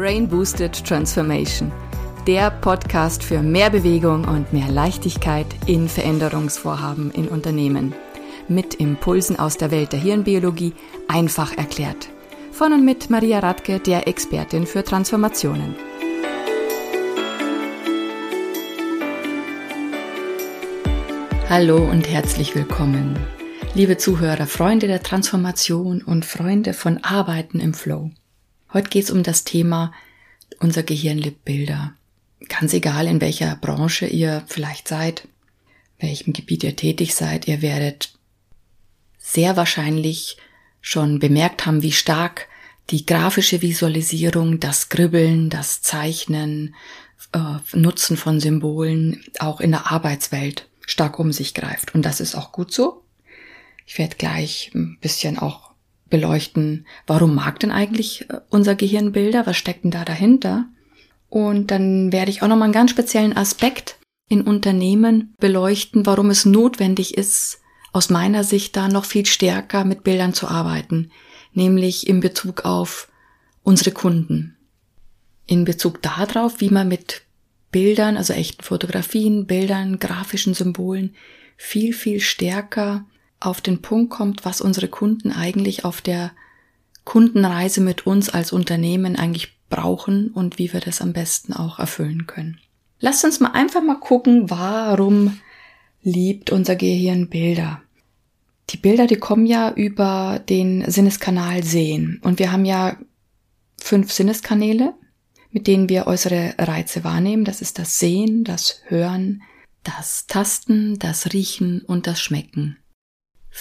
Brain Boosted Transformation, der Podcast für mehr Bewegung und mehr Leichtigkeit in Veränderungsvorhaben in Unternehmen. Mit Impulsen aus der Welt der Hirnbiologie einfach erklärt. Von und mit Maria Radke, der Expertin für Transformationen. Hallo und herzlich willkommen. Liebe Zuhörer, Freunde der Transformation und Freunde von Arbeiten im Flow. Heute geht es um das Thema unser Gehirn lebt Bilder. Ganz egal, in welcher Branche ihr vielleicht seid, welchem Gebiet ihr tätig seid, ihr werdet sehr wahrscheinlich schon bemerkt haben, wie stark die grafische Visualisierung, das Kribbeln, das Zeichnen, äh, Nutzen von Symbolen auch in der Arbeitswelt stark um sich greift. Und das ist auch gut so. Ich werde gleich ein bisschen auch beleuchten, warum mag denn eigentlich äh, unser Gehirn Bilder, was steckt denn da dahinter? Und dann werde ich auch nochmal einen ganz speziellen Aspekt in Unternehmen beleuchten, warum es notwendig ist, aus meiner Sicht da noch viel stärker mit Bildern zu arbeiten, nämlich in Bezug auf unsere Kunden. In Bezug darauf, wie man mit Bildern, also echten Fotografien, Bildern, grafischen Symbolen viel, viel stärker auf den Punkt kommt, was unsere Kunden eigentlich auf der Kundenreise mit uns als Unternehmen eigentlich brauchen und wie wir das am besten auch erfüllen können. Lasst uns mal einfach mal gucken, warum liebt unser Gehirn Bilder. Die Bilder, die kommen ja über den Sinneskanal Sehen. Und wir haben ja fünf Sinneskanäle, mit denen wir äußere Reize wahrnehmen. Das ist das Sehen, das Hören, das Tasten, das Riechen und das Schmecken.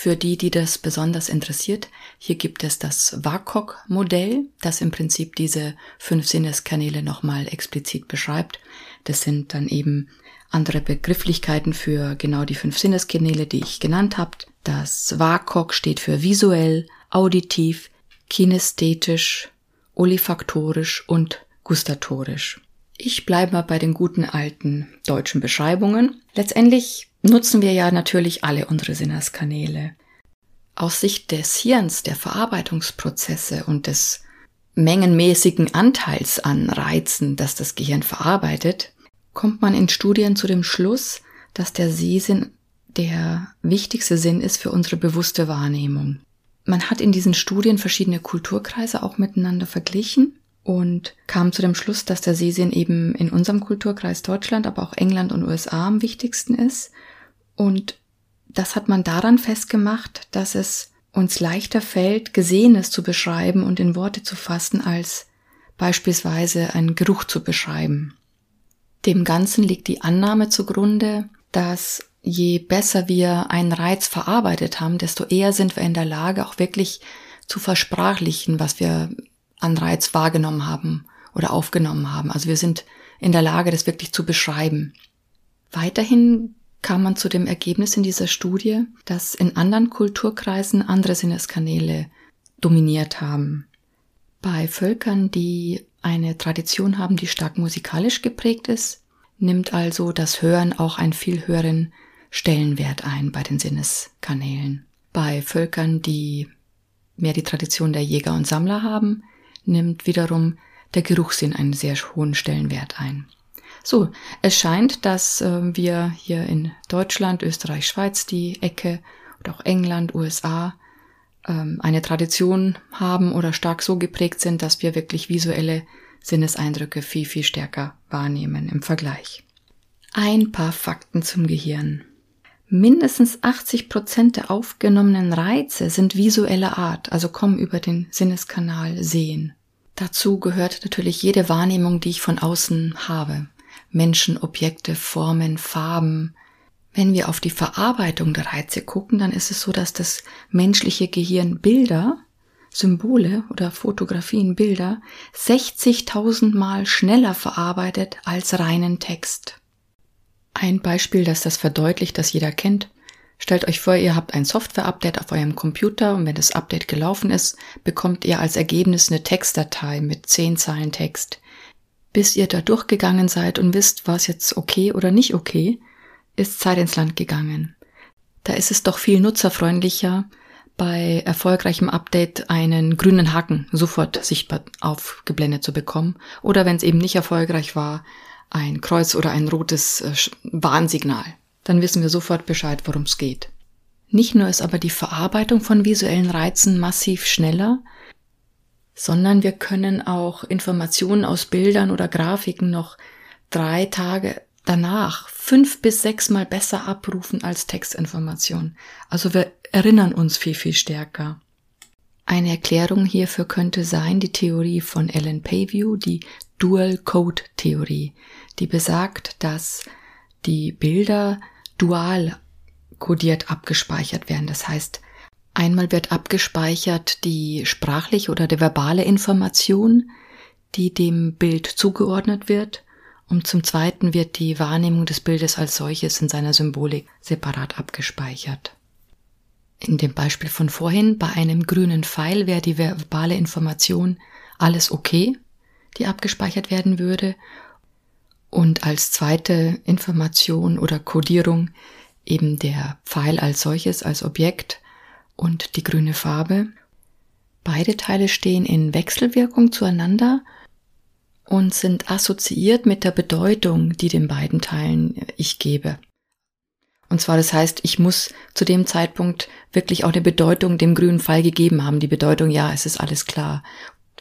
Für die, die das besonders interessiert, hier gibt es das WAKOK-Modell, das im Prinzip diese fünf Sinneskanäle nochmal explizit beschreibt. Das sind dann eben andere Begrifflichkeiten für genau die fünf Sinneskanäle, die ich genannt habe. Das WAKOK steht für visuell, auditiv, kinästhetisch, olfaktorisch und gustatorisch. Ich bleibe mal bei den guten alten deutschen Beschreibungen. Letztendlich nutzen wir ja natürlich alle unsere Sinneskanäle. Aus Sicht des Hirns, der Verarbeitungsprozesse und des mengenmäßigen Anteils an Reizen, das das Gehirn verarbeitet, kommt man in Studien zu dem Schluss, dass der Sehsinn der wichtigste Sinn ist für unsere bewusste Wahrnehmung. Man hat in diesen Studien verschiedene Kulturkreise auch miteinander verglichen und kam zu dem Schluss, dass der Sehsinn eben in unserem Kulturkreis Deutschland, aber auch England und USA am wichtigsten ist. Und das hat man daran festgemacht, dass es uns leichter fällt, Gesehenes zu beschreiben und in Worte zu fassen, als beispielsweise einen Geruch zu beschreiben. Dem Ganzen liegt die Annahme zugrunde, dass je besser wir einen Reiz verarbeitet haben, desto eher sind wir in der Lage, auch wirklich zu versprachlichen, was wir an Reiz wahrgenommen haben oder aufgenommen haben. Also wir sind in der Lage, das wirklich zu beschreiben. Weiterhin kam man zu dem Ergebnis in dieser Studie, dass in anderen Kulturkreisen andere Sinneskanäle dominiert haben. Bei Völkern, die eine Tradition haben, die stark musikalisch geprägt ist, nimmt also das Hören auch einen viel höheren Stellenwert ein bei den Sinneskanälen. Bei Völkern, die mehr die Tradition der Jäger und Sammler haben, nimmt wiederum der Geruchssinn einen sehr hohen Stellenwert ein. So, es scheint, dass äh, wir hier in Deutschland, Österreich, Schweiz die Ecke oder auch England, USA ähm, eine Tradition haben oder stark so geprägt sind, dass wir wirklich visuelle Sinneseindrücke viel, viel stärker wahrnehmen im Vergleich. Ein paar Fakten zum Gehirn. Mindestens 80 Prozent der aufgenommenen Reize sind visueller Art, also kommen über den Sinneskanal Sehen. Dazu gehört natürlich jede Wahrnehmung, die ich von außen habe. Menschen, Objekte, Formen, Farben. Wenn wir auf die Verarbeitung der Reize gucken, dann ist es so, dass das menschliche Gehirn Bilder, Symbole oder Fotografien, Bilder 60.000 Mal schneller verarbeitet als reinen Text. Ein Beispiel, das das verdeutlicht, das jeder kennt. Stellt euch vor, ihr habt ein Software-Update auf eurem Computer und wenn das Update gelaufen ist, bekommt ihr als Ergebnis eine Textdatei mit zehn Zeilen Text. Bis ihr da durchgegangen seid und wisst, war es jetzt okay oder nicht okay, ist Zeit ins Land gegangen. Da ist es doch viel nutzerfreundlicher, bei erfolgreichem Update einen grünen Haken sofort sichtbar aufgeblendet zu bekommen. Oder wenn es eben nicht erfolgreich war, ein Kreuz oder ein rotes äh, Warnsignal. Dann wissen wir sofort Bescheid, worum es geht. Nicht nur ist aber die Verarbeitung von visuellen Reizen massiv schneller, sondern wir können auch Informationen aus Bildern oder Grafiken noch drei Tage danach fünf bis sechs Mal besser abrufen als Textinformation. Also wir erinnern uns viel, viel stärker. Eine Erklärung hierfür könnte sein die Theorie von Ellen Payview, die Dual Code Theorie, die besagt, dass die Bilder dual kodiert abgespeichert werden. Das heißt, einmal wird abgespeichert die sprachliche oder die verbale Information, die dem Bild zugeordnet wird, und zum Zweiten wird die Wahrnehmung des Bildes als solches in seiner Symbolik separat abgespeichert. In dem Beispiel von vorhin, bei einem grünen Pfeil wäre die verbale Information alles okay, die abgespeichert werden würde, und als zweite Information oder Kodierung eben der Pfeil als solches, als Objekt und die grüne Farbe. Beide Teile stehen in Wechselwirkung zueinander und sind assoziiert mit der Bedeutung, die den beiden Teilen ich gebe. Und zwar, das heißt, ich muss zu dem Zeitpunkt wirklich auch eine Bedeutung dem grünen Pfeil gegeben haben. Die Bedeutung, ja, es ist alles klar.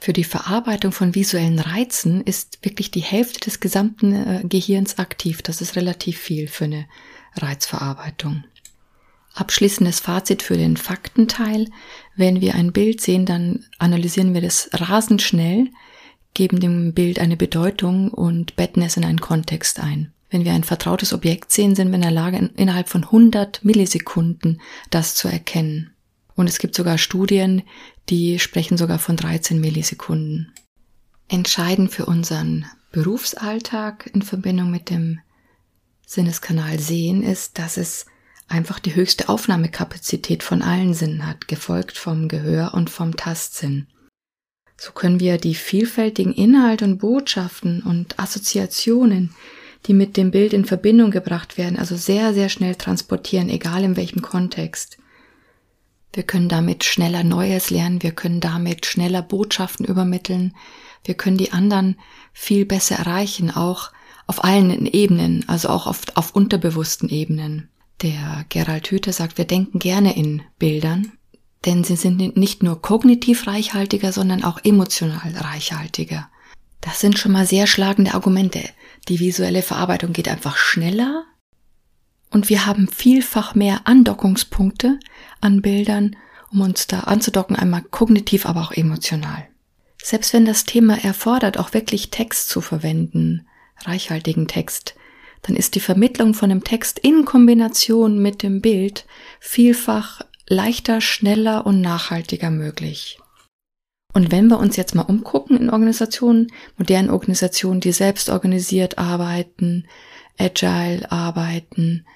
Für die Verarbeitung von visuellen Reizen ist wirklich die Hälfte des gesamten äh, Gehirns aktiv. Das ist relativ viel für eine Reizverarbeitung. Abschließendes Fazit für den Faktenteil. Wenn wir ein Bild sehen, dann analysieren wir das rasend schnell, geben dem Bild eine Bedeutung und betten es in einen Kontext ein. Wenn wir ein vertrautes Objekt sehen, sind wir in der Lage, innerhalb von 100 Millisekunden das zu erkennen. Und es gibt sogar Studien, die sprechen sogar von 13 Millisekunden. Entscheidend für unseren Berufsalltag in Verbindung mit dem Sinneskanal Sehen ist, dass es einfach die höchste Aufnahmekapazität von allen Sinnen hat, gefolgt vom Gehör und vom Tastsinn. So können wir die vielfältigen Inhalte und Botschaften und Assoziationen, die mit dem Bild in Verbindung gebracht werden, also sehr, sehr schnell transportieren, egal in welchem Kontext. Wir können damit schneller Neues lernen, wir können damit schneller Botschaften übermitteln, wir können die anderen viel besser erreichen, auch auf allen Ebenen, also auch auf, auf unterbewussten Ebenen. Der Gerald Hüther sagt, wir denken gerne in Bildern, denn sie sind nicht nur kognitiv reichhaltiger, sondern auch emotional reichhaltiger. Das sind schon mal sehr schlagende Argumente. Die visuelle Verarbeitung geht einfach schneller und wir haben vielfach mehr Andockungspunkte an Bildern, um uns da anzudocken, einmal kognitiv, aber auch emotional. Selbst wenn das Thema erfordert, auch wirklich Text zu verwenden, reichhaltigen Text, dann ist die Vermittlung von dem Text in Kombination mit dem Bild vielfach leichter, schneller und nachhaltiger möglich. Und wenn wir uns jetzt mal umgucken in Organisationen, modernen Organisationen, die selbst organisiert arbeiten, agile arbeiten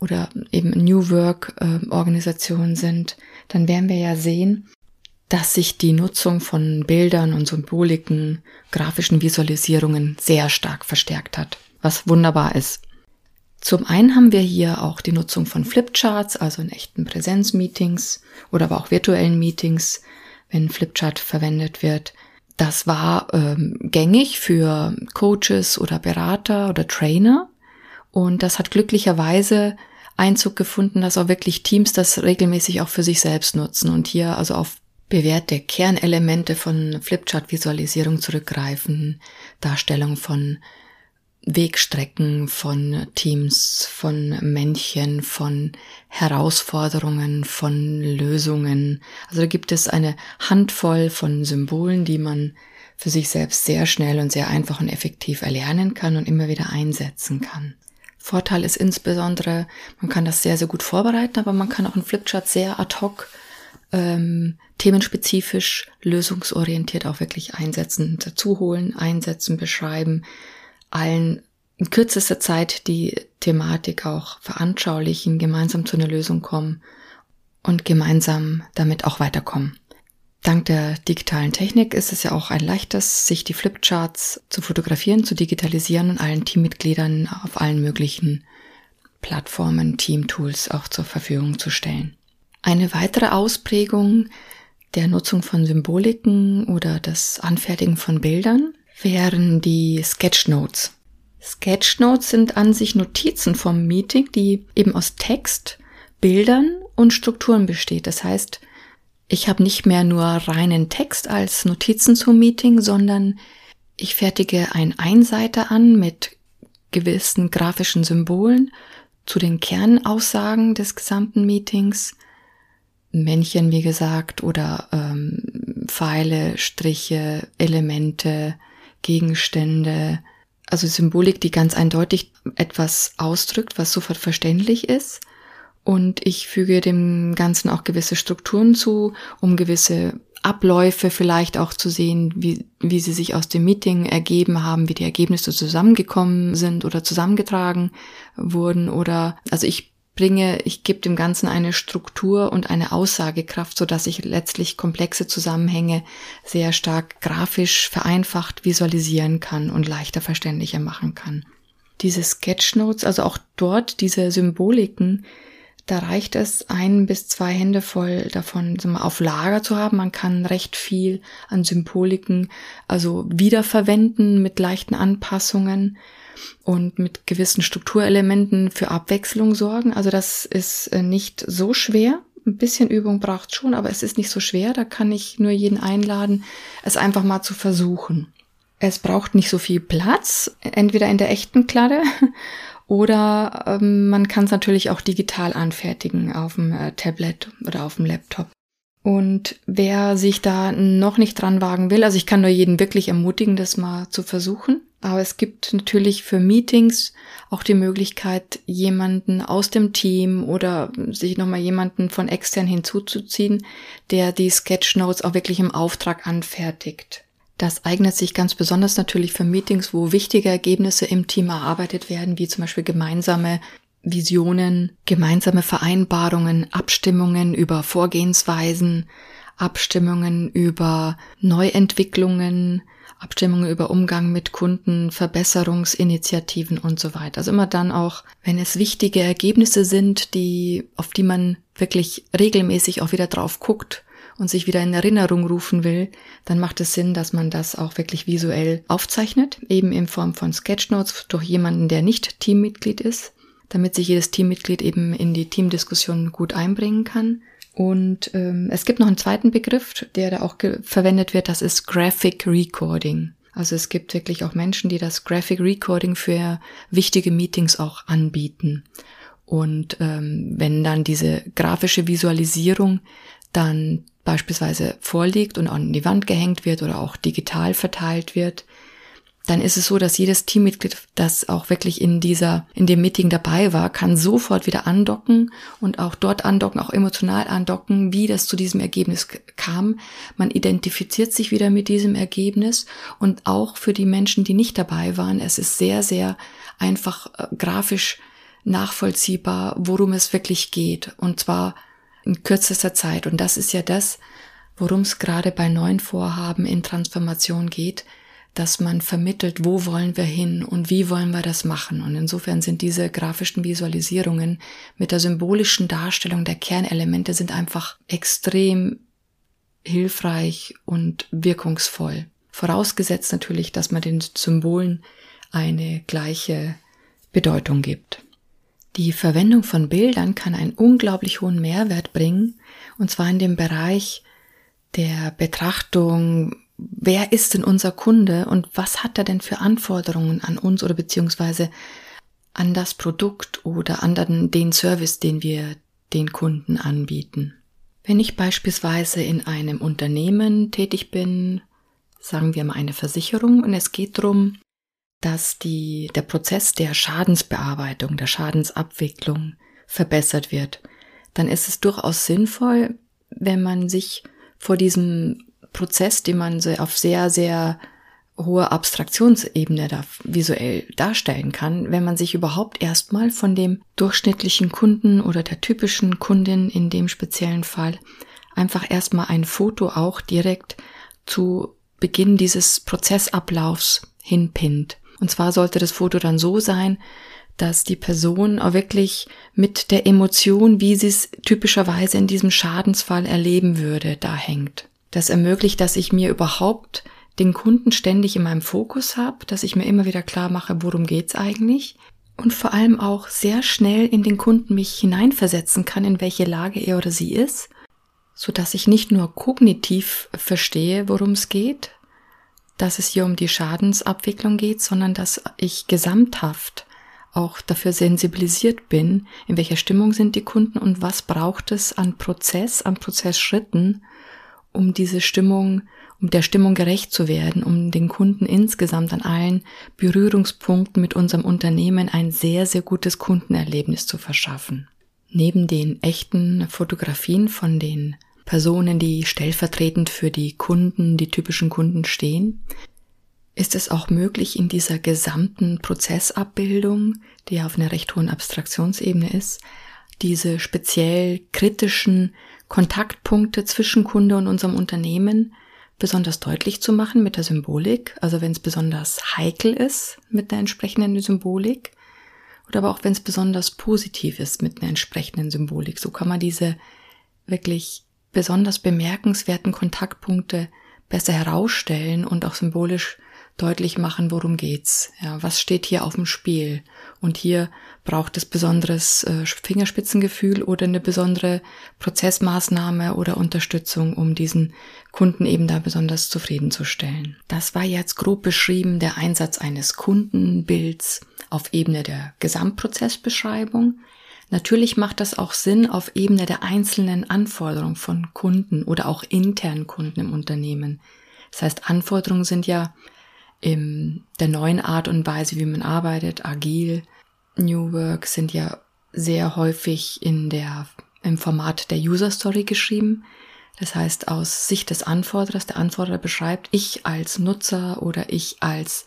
oder eben New Work äh, Organisationen sind, dann werden wir ja sehen, dass sich die Nutzung von Bildern und Symboliken, grafischen Visualisierungen sehr stark verstärkt hat, was wunderbar ist. Zum einen haben wir hier auch die Nutzung von Flipcharts, also in echten Präsenzmeetings oder aber auch virtuellen Meetings, wenn Flipchart verwendet wird. Das war ähm, gängig für Coaches oder Berater oder Trainer und das hat glücklicherweise Einzug gefunden, dass auch wirklich Teams das regelmäßig auch für sich selbst nutzen und hier also auf bewährte Kernelemente von Flipchart-Visualisierung zurückgreifen, Darstellung von Wegstrecken von Teams, von Männchen, von Herausforderungen, von Lösungen. Also da gibt es eine Handvoll von Symbolen, die man für sich selbst sehr schnell und sehr einfach und effektiv erlernen kann und immer wieder einsetzen kann. Vorteil ist insbesondere, man kann das sehr, sehr gut vorbereiten, aber man kann auch einen Flipchart sehr ad hoc, ähm, themenspezifisch, lösungsorientiert auch wirklich einsetzen, dazu holen, einsetzen, beschreiben, allen in kürzester Zeit die Thematik auch veranschaulichen, gemeinsam zu einer Lösung kommen und gemeinsam damit auch weiterkommen. Dank der digitalen Technik ist es ja auch ein leichtes, sich die Flipcharts zu fotografieren, zu digitalisieren und allen Teammitgliedern auf allen möglichen Plattformen, Teamtools auch zur Verfügung zu stellen. Eine weitere Ausprägung der Nutzung von Symboliken oder das Anfertigen von Bildern wären die Sketchnotes. Sketchnotes sind an sich Notizen vom Meeting, die eben aus Text, Bildern und Strukturen besteht. Das heißt, ich habe nicht mehr nur reinen Text als Notizen zum Meeting, sondern ich fertige ein Einseiter an mit gewissen grafischen Symbolen zu den Kernaussagen des gesamten Meetings. Männchen, wie gesagt, oder ähm, Pfeile, Striche, Elemente, Gegenstände, also Symbolik, die ganz eindeutig etwas ausdrückt, was sofort verständlich ist. Und ich füge dem Ganzen auch gewisse Strukturen zu, um gewisse Abläufe vielleicht auch zu sehen, wie, wie sie sich aus dem Meeting ergeben haben, wie die Ergebnisse zusammengekommen sind oder zusammengetragen wurden oder, also ich bringe, ich gebe dem Ganzen eine Struktur und eine Aussagekraft, so dass ich letztlich komplexe Zusammenhänge sehr stark grafisch vereinfacht visualisieren kann und leichter verständlicher machen kann. Diese Sketchnotes, also auch dort diese Symboliken, da reicht es, ein bis zwei Hände voll davon mal, auf Lager zu haben. Man kann recht viel an Symboliken also wiederverwenden mit leichten Anpassungen und mit gewissen Strukturelementen für Abwechslung sorgen. Also das ist äh, nicht so schwer. Ein bisschen Übung braucht schon, aber es ist nicht so schwer. Da kann ich nur jeden einladen, es einfach mal zu versuchen. Es braucht nicht so viel Platz, entweder in der echten Kladde oder ähm, man kann es natürlich auch digital anfertigen auf dem äh, Tablet oder auf dem Laptop. Und wer sich da noch nicht dran wagen will, also ich kann nur jeden wirklich ermutigen, das mal zu versuchen. Aber es gibt natürlich für Meetings auch die Möglichkeit, jemanden aus dem Team oder sich nochmal jemanden von extern hinzuzuziehen, der die Sketchnotes auch wirklich im Auftrag anfertigt. Das eignet sich ganz besonders natürlich für Meetings, wo wichtige Ergebnisse im Team erarbeitet werden, wie zum Beispiel gemeinsame Visionen, gemeinsame Vereinbarungen, Abstimmungen über Vorgehensweisen, Abstimmungen über Neuentwicklungen, Abstimmungen über Umgang mit Kunden, Verbesserungsinitiativen und so weiter. Also immer dann auch, wenn es wichtige Ergebnisse sind, die, auf die man wirklich regelmäßig auch wieder drauf guckt und sich wieder in Erinnerung rufen will, dann macht es Sinn, dass man das auch wirklich visuell aufzeichnet, eben in Form von Sketchnotes durch jemanden, der nicht Teammitglied ist, damit sich jedes Teammitglied eben in die Teamdiskussion gut einbringen kann. Und ähm, es gibt noch einen zweiten Begriff, der da auch verwendet wird, das ist Graphic Recording. Also es gibt wirklich auch Menschen, die das Graphic Recording für wichtige Meetings auch anbieten. Und ähm, wenn dann diese grafische Visualisierung dann beispielsweise vorliegt und an die Wand gehängt wird oder auch digital verteilt wird, dann ist es so, dass jedes Teammitglied, das auch wirklich in dieser, in dem Meeting dabei war, kann sofort wieder andocken und auch dort andocken, auch emotional andocken, wie das zu diesem Ergebnis kam. Man identifiziert sich wieder mit diesem Ergebnis und auch für die Menschen, die nicht dabei waren, es ist sehr, sehr einfach äh, grafisch nachvollziehbar, worum es wirklich geht. Und zwar in kürzester Zeit. Und das ist ja das, worum es gerade bei neuen Vorhaben in Transformation geht, dass man vermittelt, wo wollen wir hin und wie wollen wir das machen. Und insofern sind diese grafischen Visualisierungen mit der symbolischen Darstellung der Kernelemente sind einfach extrem hilfreich und wirkungsvoll. Vorausgesetzt natürlich, dass man den Symbolen eine gleiche Bedeutung gibt. Die Verwendung von Bildern kann einen unglaublich hohen Mehrwert bringen, und zwar in dem Bereich der Betrachtung, wer ist denn unser Kunde und was hat er denn für Anforderungen an uns oder beziehungsweise an das Produkt oder an den Service, den wir den Kunden anbieten. Wenn ich beispielsweise in einem Unternehmen tätig bin, sagen wir mal eine Versicherung, und es geht darum, dass die, der Prozess der Schadensbearbeitung, der Schadensabwicklung verbessert wird, dann ist es durchaus sinnvoll, wenn man sich vor diesem Prozess, den man auf sehr, sehr hohe Abstraktionsebene da visuell darstellen kann, wenn man sich überhaupt erstmal von dem durchschnittlichen Kunden oder der typischen Kundin in dem speziellen Fall einfach erstmal ein Foto auch direkt zu Beginn dieses Prozessablaufs hinpinnt. Und zwar sollte das Foto dann so sein, dass die Person auch wirklich mit der Emotion, wie sie es typischerweise in diesem Schadensfall erleben würde, da hängt. Das ermöglicht, dass ich mir überhaupt den Kunden ständig in meinem Fokus habe, dass ich mir immer wieder klar mache, worum geht's eigentlich und vor allem auch sehr schnell in den Kunden mich hineinversetzen kann, in welche Lage er oder sie ist, so dass ich nicht nur kognitiv verstehe, worum es geht, dass es hier um die Schadensabwicklung geht, sondern dass ich gesamthaft auch dafür sensibilisiert bin, in welcher Stimmung sind die Kunden und was braucht es an Prozess, an Prozessschritten, um diese Stimmung, um der Stimmung gerecht zu werden, um den Kunden insgesamt an allen Berührungspunkten mit unserem Unternehmen ein sehr, sehr gutes Kundenerlebnis zu verschaffen. Neben den echten Fotografien von den Personen, die stellvertretend für die Kunden, die typischen Kunden stehen, ist es auch möglich, in dieser gesamten Prozessabbildung, die auf einer recht hohen Abstraktionsebene ist, diese speziell kritischen Kontaktpunkte zwischen Kunde und unserem Unternehmen besonders deutlich zu machen mit der Symbolik, also wenn es besonders heikel ist mit einer entsprechenden Symbolik, oder aber auch wenn es besonders positiv ist mit einer entsprechenden Symbolik. So kann man diese wirklich besonders bemerkenswerten Kontaktpunkte besser herausstellen und auch symbolisch deutlich machen, worum geht's. Ja, was steht hier auf dem Spiel? Und hier braucht es besonderes äh, Fingerspitzengefühl oder eine besondere Prozessmaßnahme oder Unterstützung, um diesen Kunden eben da besonders zufriedenzustellen. Das war jetzt grob beschrieben der Einsatz eines Kundenbilds auf Ebene der Gesamtprozessbeschreibung. Natürlich macht das auch Sinn auf Ebene der einzelnen Anforderungen von Kunden oder auch internen Kunden im Unternehmen. Das heißt, Anforderungen sind ja in der neuen Art und Weise, wie man arbeitet, agil, New Work sind ja sehr häufig in der, im Format der User Story geschrieben. Das heißt, aus Sicht des Anforderers, der Anforderer beschreibt, ich als Nutzer oder ich als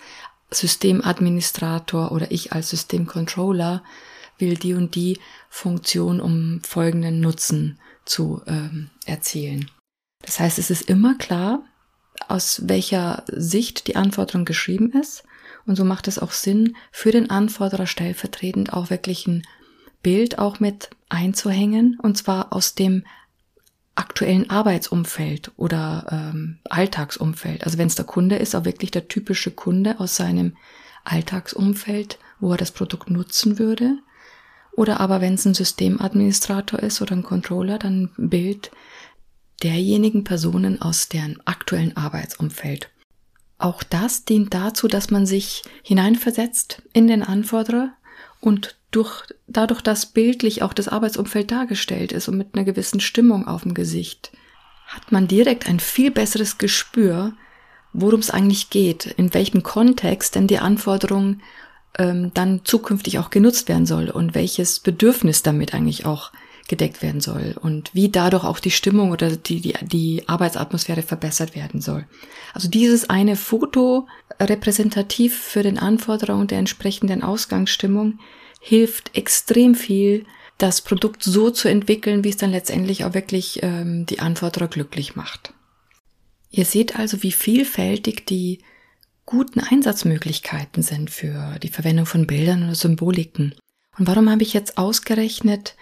Systemadministrator oder ich als Systemcontroller will die und die Funktion, um folgenden Nutzen zu ähm, erzielen. Das heißt, es ist immer klar, aus welcher Sicht die Anforderung geschrieben ist. Und so macht es auch Sinn, für den Anforderer stellvertretend auch wirklich ein Bild auch mit einzuhängen, und zwar aus dem aktuellen Arbeitsumfeld oder ähm, Alltagsumfeld. Also wenn es der Kunde ist, auch wirklich der typische Kunde aus seinem Alltagsumfeld, wo er das Produkt nutzen würde. Oder aber wenn es ein Systemadministrator ist oder ein Controller, dann ein Bild derjenigen Personen aus deren aktuellen Arbeitsumfeld. Auch das dient dazu, dass man sich hineinversetzt in den Anforderer und durch, dadurch, dass bildlich auch das Arbeitsumfeld dargestellt ist und mit einer gewissen Stimmung auf dem Gesicht, hat man direkt ein viel besseres Gespür, worum es eigentlich geht, in welchem Kontext denn die Anforderung ähm, dann zukünftig auch genutzt werden soll und welches Bedürfnis damit eigentlich auch gedeckt werden soll und wie dadurch auch die Stimmung oder die, die, die Arbeitsatmosphäre verbessert werden soll. Also dieses eine Foto repräsentativ für den Anforderungen der entsprechenden Ausgangsstimmung hilft extrem viel, das Produkt so zu entwickeln, wie es dann letztendlich auch wirklich ähm, die Anforderer glücklich macht. Ihr seht also, wie vielfältig die guten Einsatzmöglichkeiten sind für die Verwendung von Bildern oder Symboliken. Und warum habe ich jetzt ausgerechnet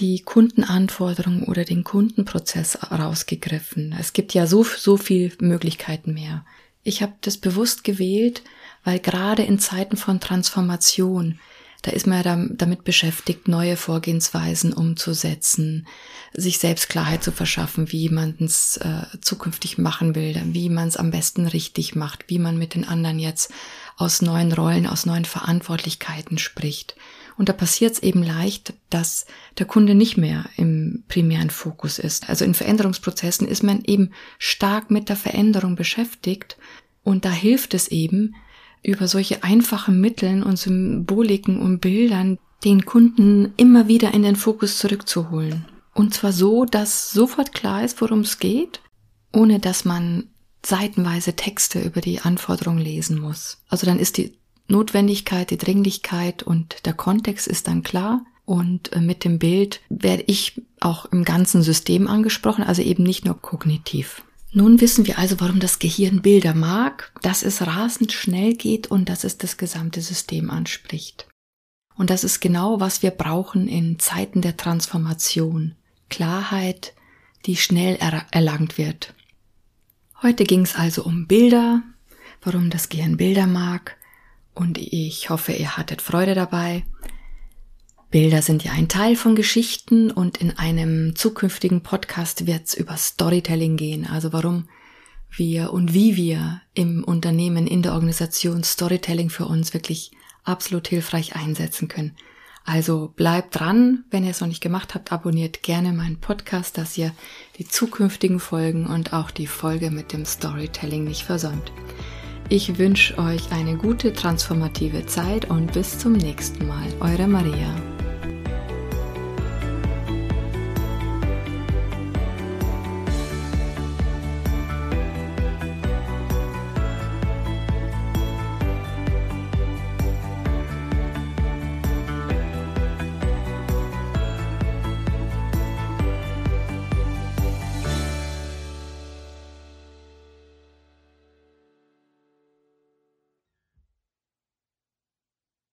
die Kundenanforderungen oder den Kundenprozess rausgegriffen. Es gibt ja so, so viel Möglichkeiten mehr. Ich habe das bewusst gewählt, weil gerade in Zeiten von Transformation, da ist man ja damit beschäftigt, neue Vorgehensweisen umzusetzen, sich selbst Klarheit zu verschaffen, wie man es äh, zukünftig machen will, wie man es am besten richtig macht, wie man mit den anderen jetzt aus neuen Rollen, aus neuen Verantwortlichkeiten spricht. Und da passiert es eben leicht, dass der Kunde nicht mehr im primären Fokus ist. Also in Veränderungsprozessen ist man eben stark mit der Veränderung beschäftigt. Und da hilft es eben, über solche einfachen Mitteln und Symboliken und Bildern den Kunden immer wieder in den Fokus zurückzuholen. Und zwar so, dass sofort klar ist, worum es geht, ohne dass man seitenweise Texte über die Anforderungen lesen muss. Also dann ist die Notwendigkeit, die Dringlichkeit und der Kontext ist dann klar. Und äh, mit dem Bild werde ich auch im ganzen System angesprochen, also eben nicht nur kognitiv. Nun wissen wir also, warum das Gehirn Bilder mag, dass es rasend schnell geht und dass es das gesamte System anspricht. Und das ist genau, was wir brauchen in Zeiten der Transformation. Klarheit, die schnell er erlangt wird. Heute ging es also um Bilder, warum das Gehirn Bilder mag, und ich hoffe, ihr hattet Freude dabei. Bilder sind ja ein Teil von Geschichten und in einem zukünftigen Podcast wird es über Storytelling gehen, also warum wir und wie wir im Unternehmen, in der Organisation Storytelling für uns wirklich absolut hilfreich einsetzen können. Also bleibt dran, wenn ihr es noch nicht gemacht habt, abonniert gerne meinen Podcast, dass ihr die zukünftigen Folgen und auch die Folge mit dem Storytelling nicht versäumt. Ich wünsche euch eine gute transformative Zeit und bis zum nächsten Mal. Eure Maria.